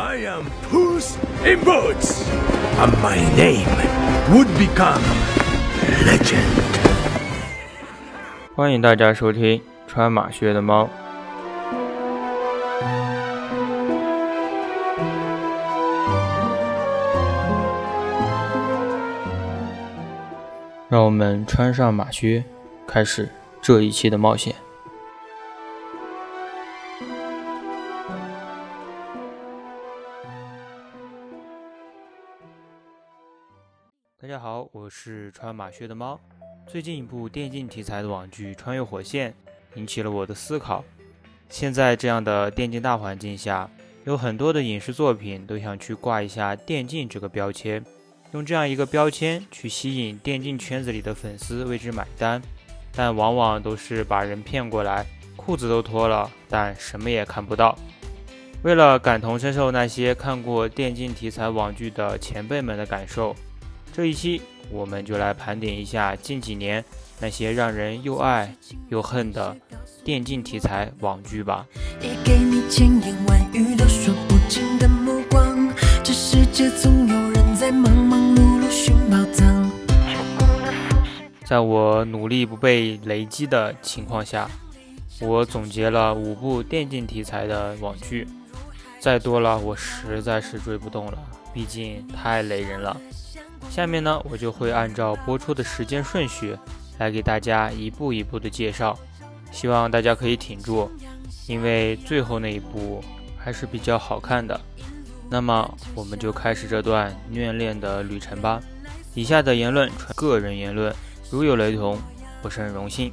I am Puss in Boots, and my name would become legend. 欢迎大家收听穿马靴的猫。让我们穿上马靴，开始这一期的冒险。我是穿马靴的猫。最近一部电竞题材的网剧《穿越火线》引起了我的思考。现在这样的电竞大环境下，有很多的影视作品都想去挂一下电竞这个标签。用这样一个标签去吸引电竞圈子里的粉丝为之买单，但往往都是把人骗过来，裤子都脱了，但什么也看不到。为了感同身受那些看过电竞题材网剧的前辈们的感受，这一期我们就来盘点一下近几年那些让人又爱又恨的电竞题材网剧吧。在我努力不被雷击的情况下，我总结了五部电竞题材的网剧，再多了我实在是追不动了，毕竟太雷人了。下面呢，我就会按照播出的时间顺序来给大家一步一步的介绍，希望大家可以挺住，因为最后那一部还是比较好看的。那么，我们就开始这段虐恋的旅程吧。以下的言论纯个人言论。如有雷同，不胜荣幸。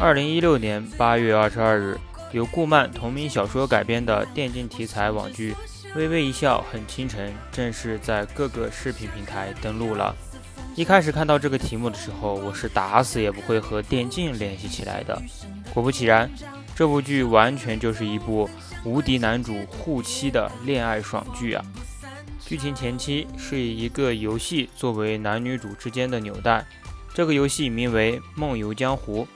二零一六年八月二十二日，由顾漫同名小说改编的电竞题材网剧《微微一笑很倾城》正式在各个视频平台登陆了。一开始看到这个题目的时候，我是打死也不会和电竞联系起来的。果不其然。这部剧完全就是一部无敌男主护妻的恋爱爽剧啊！剧情前期是以一个游戏作为男女主之间的纽带，这个游戏名为《梦游江湖》。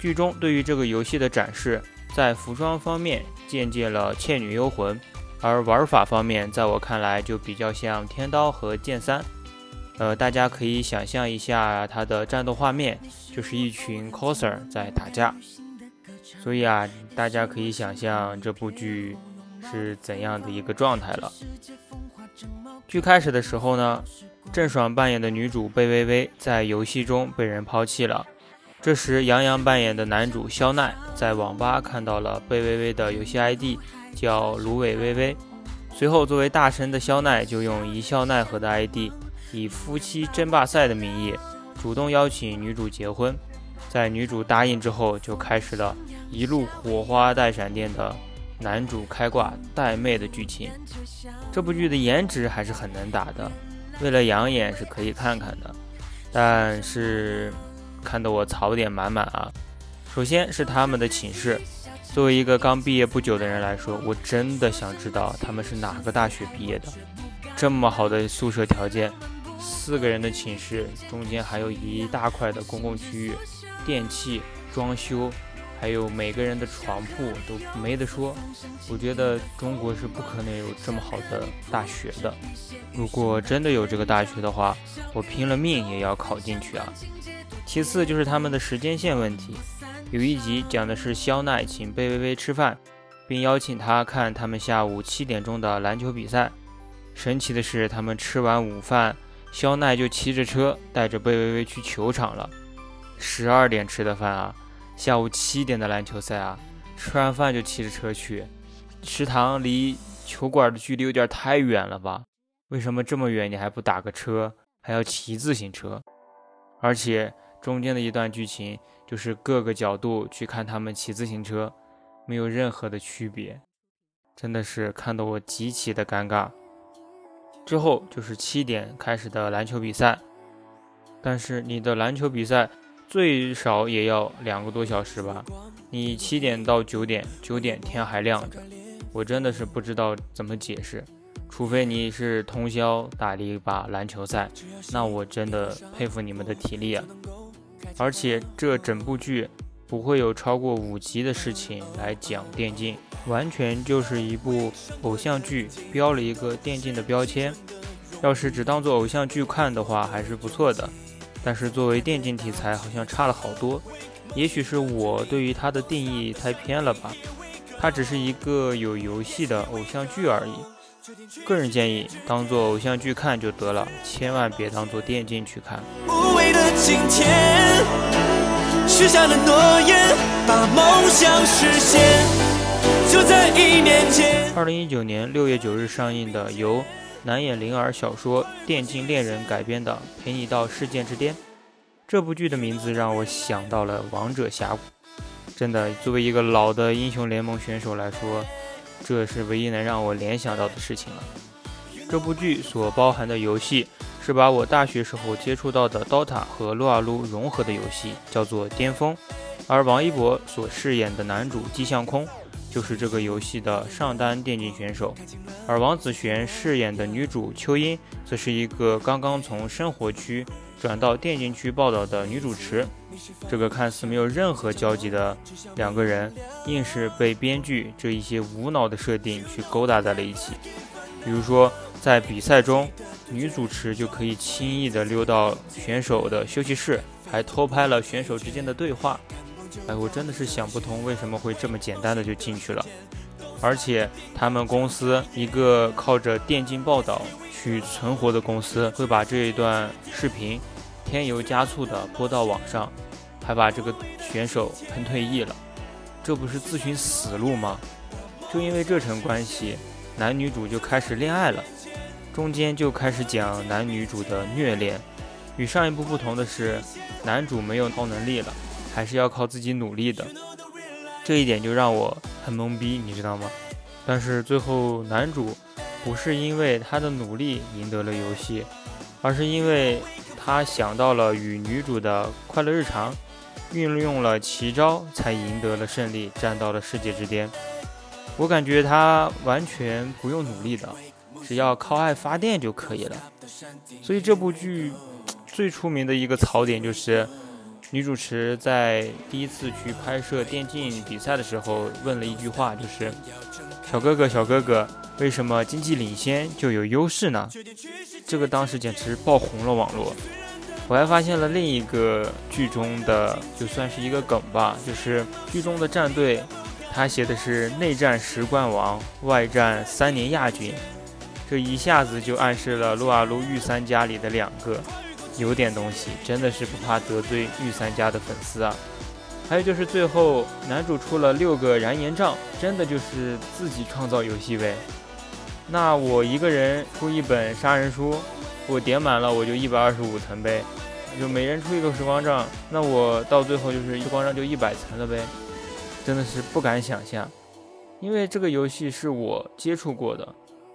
剧中对于这个游戏的展示，在服装方面借鉴了《倩女幽魂》，而玩法方面，在我看来就比较像《天刀》和《剑三》。呃，大家可以想象一下它的战斗画面，就是一群 coser 在打架。所以啊，大家可以想象这部剧是怎样的一个状态了。剧开始的时候呢，郑爽扮演的女主贝微微在游戏中被人抛弃了。这时，杨洋扮演的男主肖奈在网吧看到了贝微微的游戏 ID，叫芦苇微微。随后，作为大神的肖奈就用一笑奈何的 ID，以夫妻争霸赛的名义，主动邀请女主结婚。在女主答应之后，就开始了。一路火花带闪电的男主开挂带妹的剧情，这部剧的颜值还是很能打的，为了养眼是可以看看的，但是看得我槽点满满啊！首先是他们的寝室，作为一个刚毕业不久的人来说，我真的想知道他们是哪个大学毕业的，这么好的宿舍条件，四个人的寝室中间还有一大块的公共区域，电器装修。还有每个人的床铺都没得说，我觉得中国是不可能有这么好的大学的。如果真的有这个大学的话，我拼了命也要考进去啊！其次就是他们的时间线问题，有一集讲的是肖奈请贝微微吃饭，并邀请他看他们下午七点钟的篮球比赛。神奇的是，他们吃完午饭，肖奈就骑着车带着贝微微去球场了。十二点吃的饭啊！下午七点的篮球赛啊，吃完饭就骑着车去，食堂离球馆的距离有点太远了吧？为什么这么远你还不打个车，还要骑自行车？而且中间的一段剧情就是各个角度去看他们骑自行车，没有任何的区别，真的是看得我极其的尴尬。之后就是七点开始的篮球比赛，但是你的篮球比赛。最少也要两个多小时吧。你七点到九点，九点天还亮着，我真的是不知道怎么解释。除非你是通宵打了一把篮球赛，那我真的佩服你们的体力啊！而且这整部剧不会有超过五集的事情来讲电竞，完全就是一部偶像剧，标了一个电竞的标签。要是只当做偶像剧看的话，还是不错的。但是作为电竞题材，好像差了好多。也许是我对于它的定义太偏了吧？它只是一个有游戏的偶像剧而已。个人建议当做偶像剧看就得了，千万别当做电竞去看。无畏的今天，许下了诺言，把梦想实现。就在一年前，二零一九年六月九日上映的由南野灵儿小说《电竞恋人》改编的《陪你到世界之巅》。这部剧的名字让我想到了《王者峡谷》。真的，作为一个老的英雄联盟选手来说。这是唯一能让我联想到的事情了。这部剧所包含的游戏是把我大学时候接触到的 DOTA 和撸啊撸融合的游戏，叫做巅峰。而王一博所饰演的男主季向空就是这个游戏的上单电竞选手，而王子璇饰演的女主秋音则是一个刚刚从生活区转到电竞区报道的女主持。这个看似没有任何交集的两个人，硬是被编剧这一些无脑的设定去勾搭在了一起。比如说，在比赛中，女主持就可以轻易的溜到选手的休息室，还偷拍了选手之间的对话。哎，我真的是想不通为什么会这么简单的就进去了。而且，他们公司一个靠着电竞报道去存活的公司，会把这一段视频添油加醋的播到网上。还把这个选手喷退役了，这不是自寻死路吗？就因为这层关系，男女主就开始恋爱了，中间就开始讲男女主的虐恋。与上一部不同的是，男主没有超能力了，还是要靠自己努力的。这一点就让我很懵逼，你知道吗？但是最后男主不是因为他的努力赢得了游戏，而是因为他想到了与女主的快乐日常。运用了奇招，才赢得了胜利，站到了世界之巅。我感觉他完全不用努力的，只要靠爱发电就可以了。所以这部剧最出名的一个槽点就是，女主持在第一次去拍摄电竞比赛的时候问了一句话，就是“小哥哥，小哥哥，为什么经济领先就有优势呢？”这个当时简直爆红了网络。我还发现了另一个剧中的，就算是一个梗吧，就是剧中的战队，他写的是内战十冠王，外战三年亚军，这一下子就暗示了撸啊撸御三家里的两个，有点东西，真的是不怕得罪御三家的粉丝啊。还有就是最后男主出了六个燃岩杖，真的就是自己创造游戏呗？那我一个人出一本杀人书。我点满了，我就一百二十五层呗，就每人出一个时光杖，那我到最后就是时光杖就一百层了呗，真的是不敢想象，因为这个游戏是我接触过的，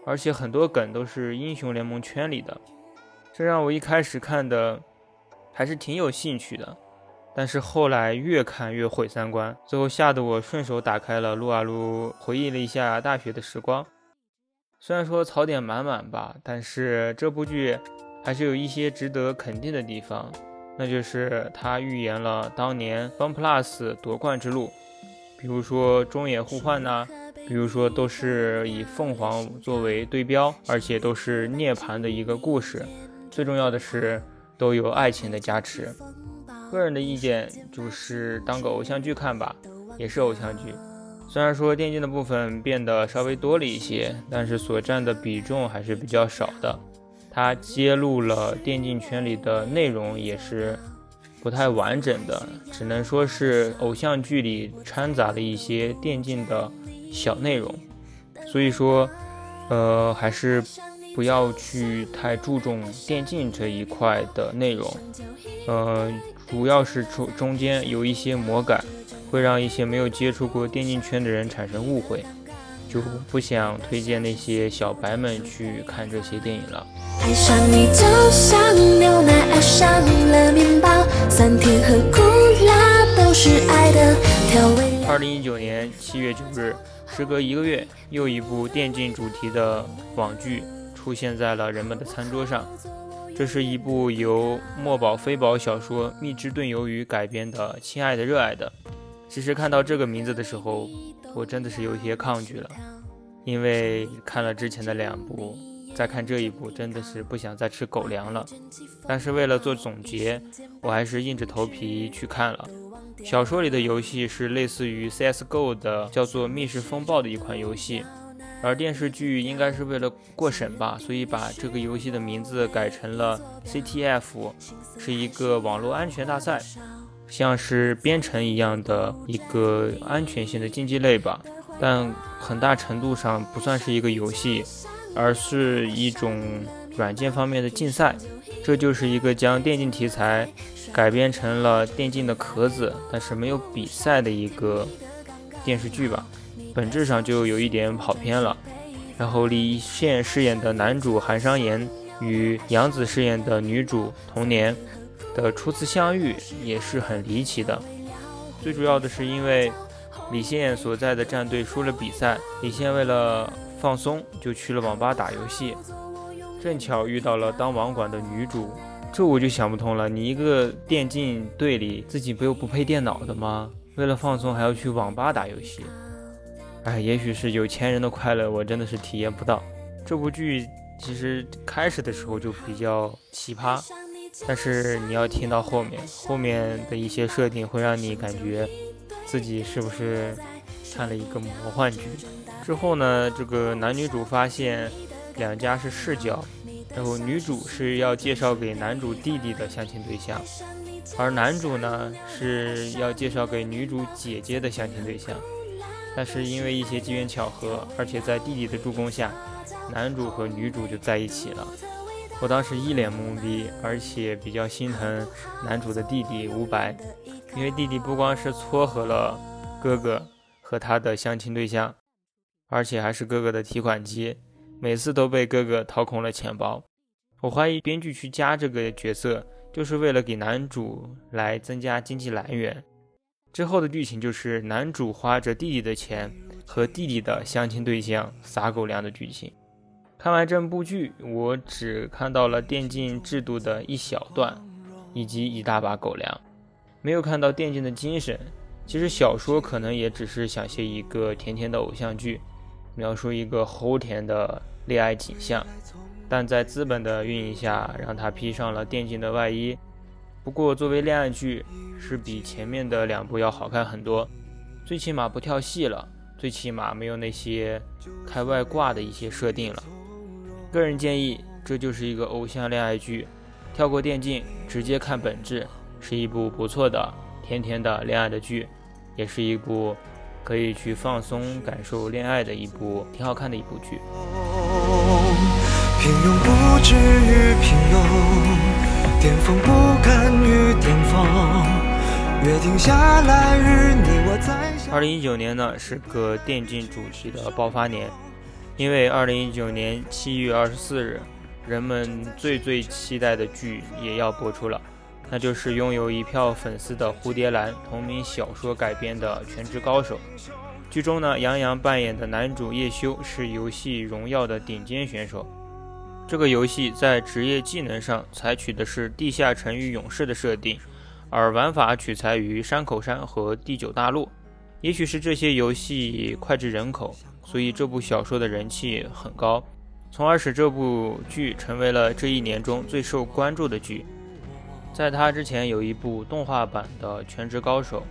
而且很多梗都是英雄联盟圈里的，这让我一开始看的还是挺有兴趣的，但是后来越看越毁三观，最后吓得我顺手打开了撸啊撸，回忆了一下大学的时光。虽然说槽点满满吧，但是这部剧还是有一些值得肯定的地方，那就是它预言了当年 FunPlus 夺冠之路，比如说中野互换呐，比如说都是以凤凰作为对标，而且都是涅槃的一个故事，最重要的是都有爱情的加持。个人的意见就是当个偶像剧看吧，也是偶像剧。虽然说电竞的部分变得稍微多了一些，但是所占的比重还是比较少的。它揭露了电竞圈里的内容也是不太完整的，只能说是偶像剧里掺杂了一些电竞的小内容。所以说，呃，还是不要去太注重电竞这一块的内容。呃，主要是中中间有一些魔改。会让一些没有接触过电竞圈的人产生误会，就不想推荐那些小白们去看这些电影了。二零一九年七月九日时隔一个月，又一部电竞主题的网剧出现在了人们的餐桌上。这是一部由墨宝非宝小说《蜜汁炖鱿鱼》改编的《亲爱的热爱的》。其实看到这个名字的时候，我真的是有一些抗拒了，因为看了之前的两部，再看这一部，真的是不想再吃狗粮了。但是为了做总结，我还是硬着头皮去看了。小说里的游戏是类似于 CS:GO 的，叫做《密室风暴》的一款游戏。而电视剧应该是为了过审吧，所以把这个游戏的名字改成了 CTF，是一个网络安全大赛，像是编程一样的一个安全性的竞技类吧。但很大程度上不算是一个游戏，而是一种软件方面的竞赛。这就是一个将电竞题材改编成了电竞的壳子，但是没有比赛的一个电视剧吧。本质上就有一点跑偏了。然后李现饰演的男主韩商言与杨紫饰演的女主童年的初次相遇也是很离奇的。最主要的是因为李现所在的战队输了比赛，李现为了放松就去了网吧打游戏，正巧遇到了当网管的女主，这我就想不通了。你一个电竞队里自己不又不配电脑的吗？为了放松还要去网吧打游戏？哎，也许是有钱人的快乐，我真的是体验不到。这部剧其实开始的时候就比较奇葩，但是你要听到后面，后面的一些设定会让你感觉自己是不是看了一个魔幻剧。之后呢，这个男女主发现两家是世交，然后女主是要介绍给男主弟弟的相亲对象，而男主呢是要介绍给女主姐姐的相亲对象。但是因为一些机缘巧合，而且在弟弟的助攻下，男主和女主就在一起了。我当时一脸懵逼，而且比较心疼男主的弟弟吴白，因为弟弟不光是撮合了哥哥和他的相亲对象，而且还是哥哥的提款机，每次都被哥哥掏空了钱包。我怀疑编剧去加这个角色，就是为了给男主来增加经济来源。之后的剧情就是男主花着弟弟的钱和弟弟的相亲对象撒狗粮的剧情。看完这部剧，我只看到了电竞制度的一小段，以及一大把狗粮，没有看到电竞的精神。其实小说可能也只是想写一个甜甜的偶像剧，描述一个齁甜的恋爱景象，但在资本的运营下，让他披上了电竞的外衣。不过，作为恋爱剧，是比前面的两部要好看很多。最起码不跳戏了，最起码没有那些开外挂的一些设定了。个人建议，这就是一个偶像恋爱剧，跳过电竞，直接看本质，是一部不错的甜甜的恋爱的剧，也是一部可以去放松感受恋爱的一部挺好看的一部剧。平庸不至于平庸。巅峰不甘巅峰，约定下来日你我再二零一九年呢是个电竞主题的爆发年，因为二零一九年七月二十四日，人们最最期待的剧也要播出了，那就是拥有一票粉丝的蝴蝶兰同名小说改编的《全职高手》。剧中呢，杨洋扮演的男主叶修是游戏荣耀的顶尖选手。这个游戏在职业技能上采取的是地下城与勇士的设定，而玩法取材于山口山和第九大陆。也许是这些游戏脍炙人口，所以这部小说的人气很高，从而使这部剧成为了这一年中最受关注的剧。在它之前有一部动画版的《全职高手》，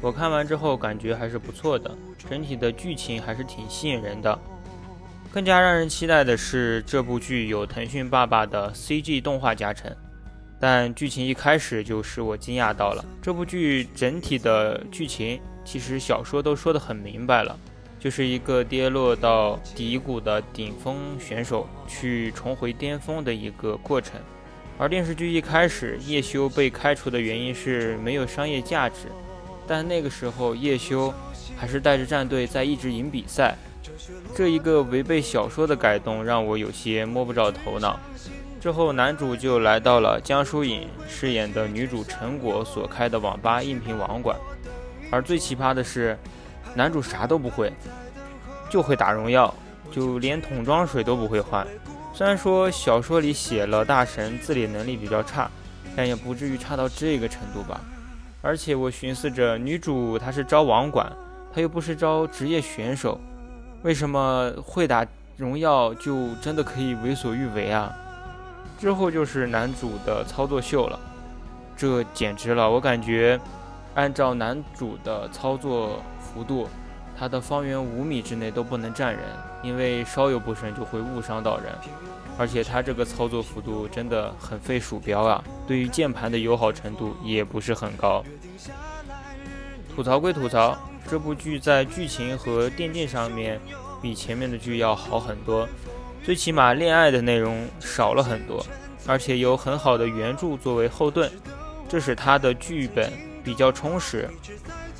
我看完之后感觉还是不错的，整体的剧情还是挺吸引人的。更加让人期待的是，这部剧有腾讯爸爸的 CG 动画加成，但剧情一开始就使我惊讶到了。这部剧整体的剧情其实小说都说得很明白了，就是一个跌落到低谷的顶峰选手去重回巅峰的一个过程。而电视剧一开始，叶修被开除的原因是没有商业价值，但那个时候叶修还是带着战队在一直赢比赛。这一个违背小说的改动让我有些摸不着头脑。之后，男主就来到了江疏影饰演的女主陈果所开的网吧应聘网管。而最奇葩的是，男主啥都不会，就会打荣耀，就连桶装水都不会换。虽然说小说里写了大神自理能力比较差，但也不至于差到这个程度吧。而且我寻思着，女主她是招网管，她又不是招职业选手，为什么会打荣耀就真的可以为所欲为啊？之后就是男主的操作秀了，这简直了！我感觉，按照男主的操作幅度，他的方圆五米之内都不能站人，因为稍有不慎就会误伤到人。而且他这个操作幅度真的很费鼠标啊，对于键盘的友好程度也不是很高。吐槽归吐槽，这部剧在剧情和电竞上面比前面的剧要好很多。最起码恋爱的内容少了很多，而且有很好的原著作为后盾，这使它的剧本比较充实。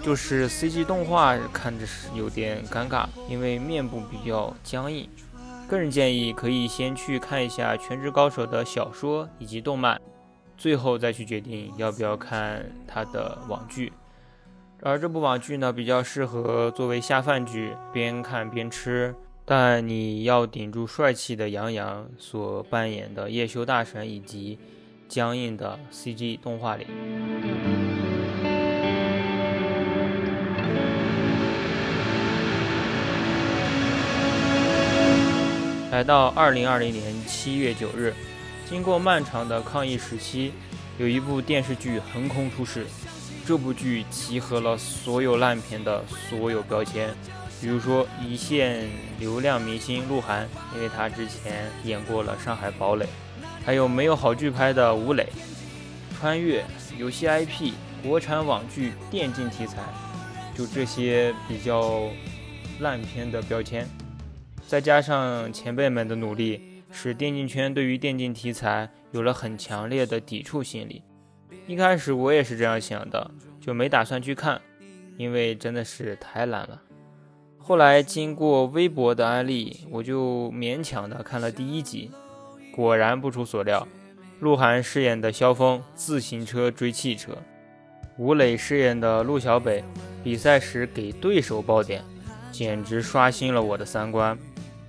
就是 CG 动画看着是有点尴尬，因为面部比较僵硬。个人建议可以先去看一下《全职高手》的小说以及动漫，最后再去决定要不要看它的网剧。而这部网剧呢，比较适合作为下饭剧，边看边吃。但你要顶住帅气的杨洋所扮演的叶修大神以及僵硬的 CG 动画里。来到二零二零年七月九日，经过漫长的抗疫时期，有一部电视剧横空出世。这部剧集合了所有烂片的所有标签。比如说一线流量明星鹿晗，因为他之前演过了《上海堡垒》，还有没有好剧拍的吴磊，穿越游戏 IP、国产网剧、电竞题材，就这些比较烂片的标签，再加上前辈们的努力，使电竞圈对于电竞题材有了很强烈的抵触心理。一开始我也是这样想的，就没打算去看，因为真的是太懒了。后来经过微博的安利，我就勉强的看了第一集。果然不出所料，鹿晗饰演的萧峰自行车追汽车，吴磊饰演的陆小北比赛时给对手爆点，简直刷新了我的三观。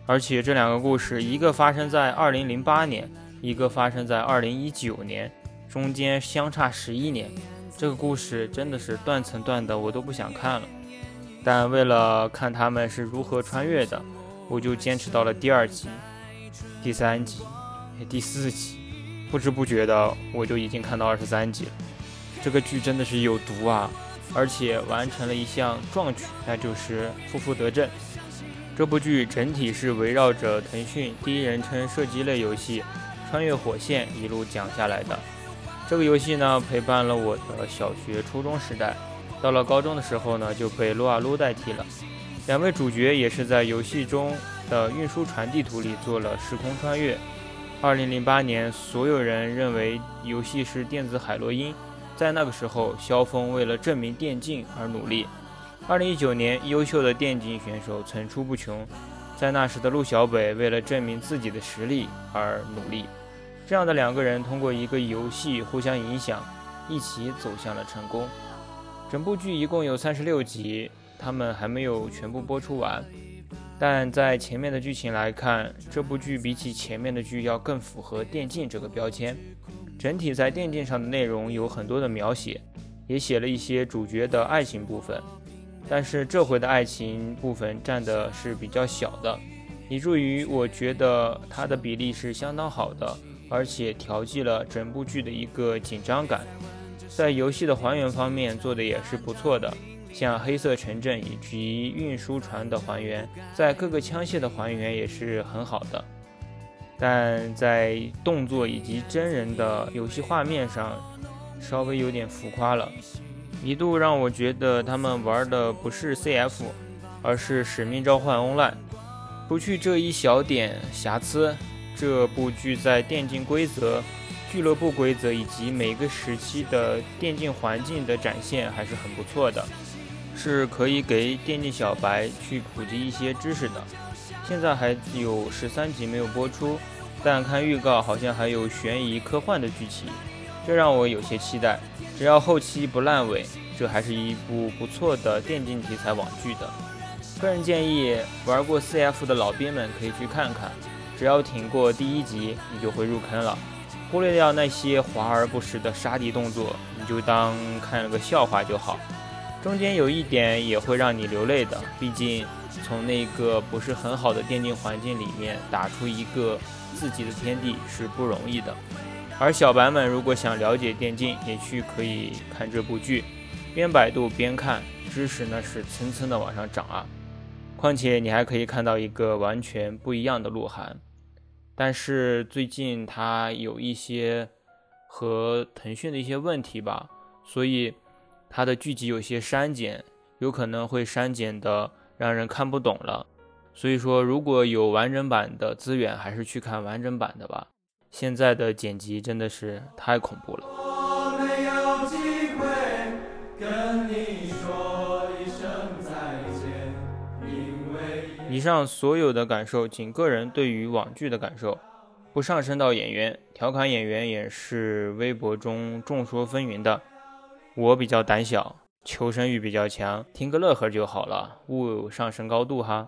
而且这两个故事，一个发生在2008年，一个发生在2019年，中间相差十一年。这个故事真的是断层断的，我都不想看了。但为了看他们是如何穿越的，我就坚持到了第二集、第三集、第四集，不知不觉的我就已经看到二十三集了。这个剧真的是有毒啊！而且完成了一项壮举，那就是负负得正。这部剧整体是围绕着腾讯第一人称射击类游戏《穿越火线》一路讲下来的。这个游戏呢，陪伴了我的小学、初中时代。到了高中的时候呢，就被撸啊撸代替了。两位主角也是在游戏中的运输船地图里做了时空穿越。二零零八年，所有人认为游戏是电子海洛因，在那个时候，萧峰为了证明电竞而努力。二零一九年，优秀的电竞选手层出不穷，在那时的陆小北为了证明自己的实力而努力。这样的两个人通过一个游戏互相影响，一起走向了成功。整部剧一共有三十六集，他们还没有全部播出完。但在前面的剧情来看，这部剧比起前面的剧要更符合电竞这个标签。整体在电竞上的内容有很多的描写，也写了一些主角的爱情部分。但是这回的爱情部分占的是比较小的，以至于我觉得它的比例是相当好的，而且调剂了整部剧的一个紧张感。在游戏的还原方面做的也是不错的，像黑色城镇以及运输船的还原，在各个枪械的还原也是很好的，但在动作以及真人的游戏画面上，稍微有点浮夸了，一度让我觉得他们玩的不是 CF，而是使命召唤 Online。除去这一小点瑕疵，这部剧在电竞规则。俱乐部规则以及每个时期的电竞环境的展现还是很不错的，是可以给电竞小白去普及一些知识的。现在还有十三集没有播出，但看预告好像还有悬疑科幻的剧情，这让我有些期待。只要后期不烂尾，这还是一部不错的电竞题材网剧的。个人建议，玩过 CF 的老兵们可以去看看，只要挺过第一集，你就会入坑了。忽略掉那些华而不实的杀敌动作，你就当看了个笑话就好。中间有一点也会让你流泪的，毕竟从那个不是很好的电竞环境里面打出一个自己的天地是不容易的。而小白们如果想了解电竞，也去可以看这部剧，边百度边看，知识呢是蹭蹭的往上涨啊。况且你还可以看到一个完全不一样的鹿晗，但是最近它有一些和腾讯的一些问题吧，所以它的剧集有些删减，有可能会删减的让人看不懂了。所以说，如果有完整版的资源，还是去看完整版的吧。现在的剪辑真的是太恐怖了。以上所有的感受仅个人对于网剧的感受，不上升到演员。调侃演员也是微博中众说纷纭的。我比较胆小，求生欲比较强，听个乐呵就好了，勿上升高度哈。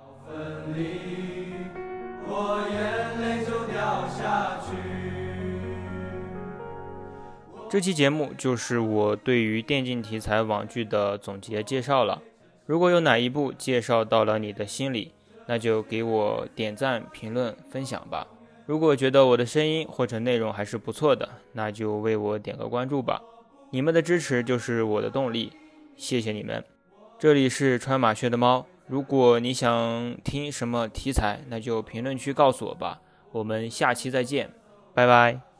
这期节目就是我对于电竞题材网剧的总结介绍了。如果有哪一部介绍到了你的心里，那就给我点赞、评论、分享吧。如果觉得我的声音或者内容还是不错的，那就为我点个关注吧。你们的支持就是我的动力，谢谢你们。这里是穿马靴的猫。如果你想听什么题材，那就评论区告诉我吧。我们下期再见，拜拜。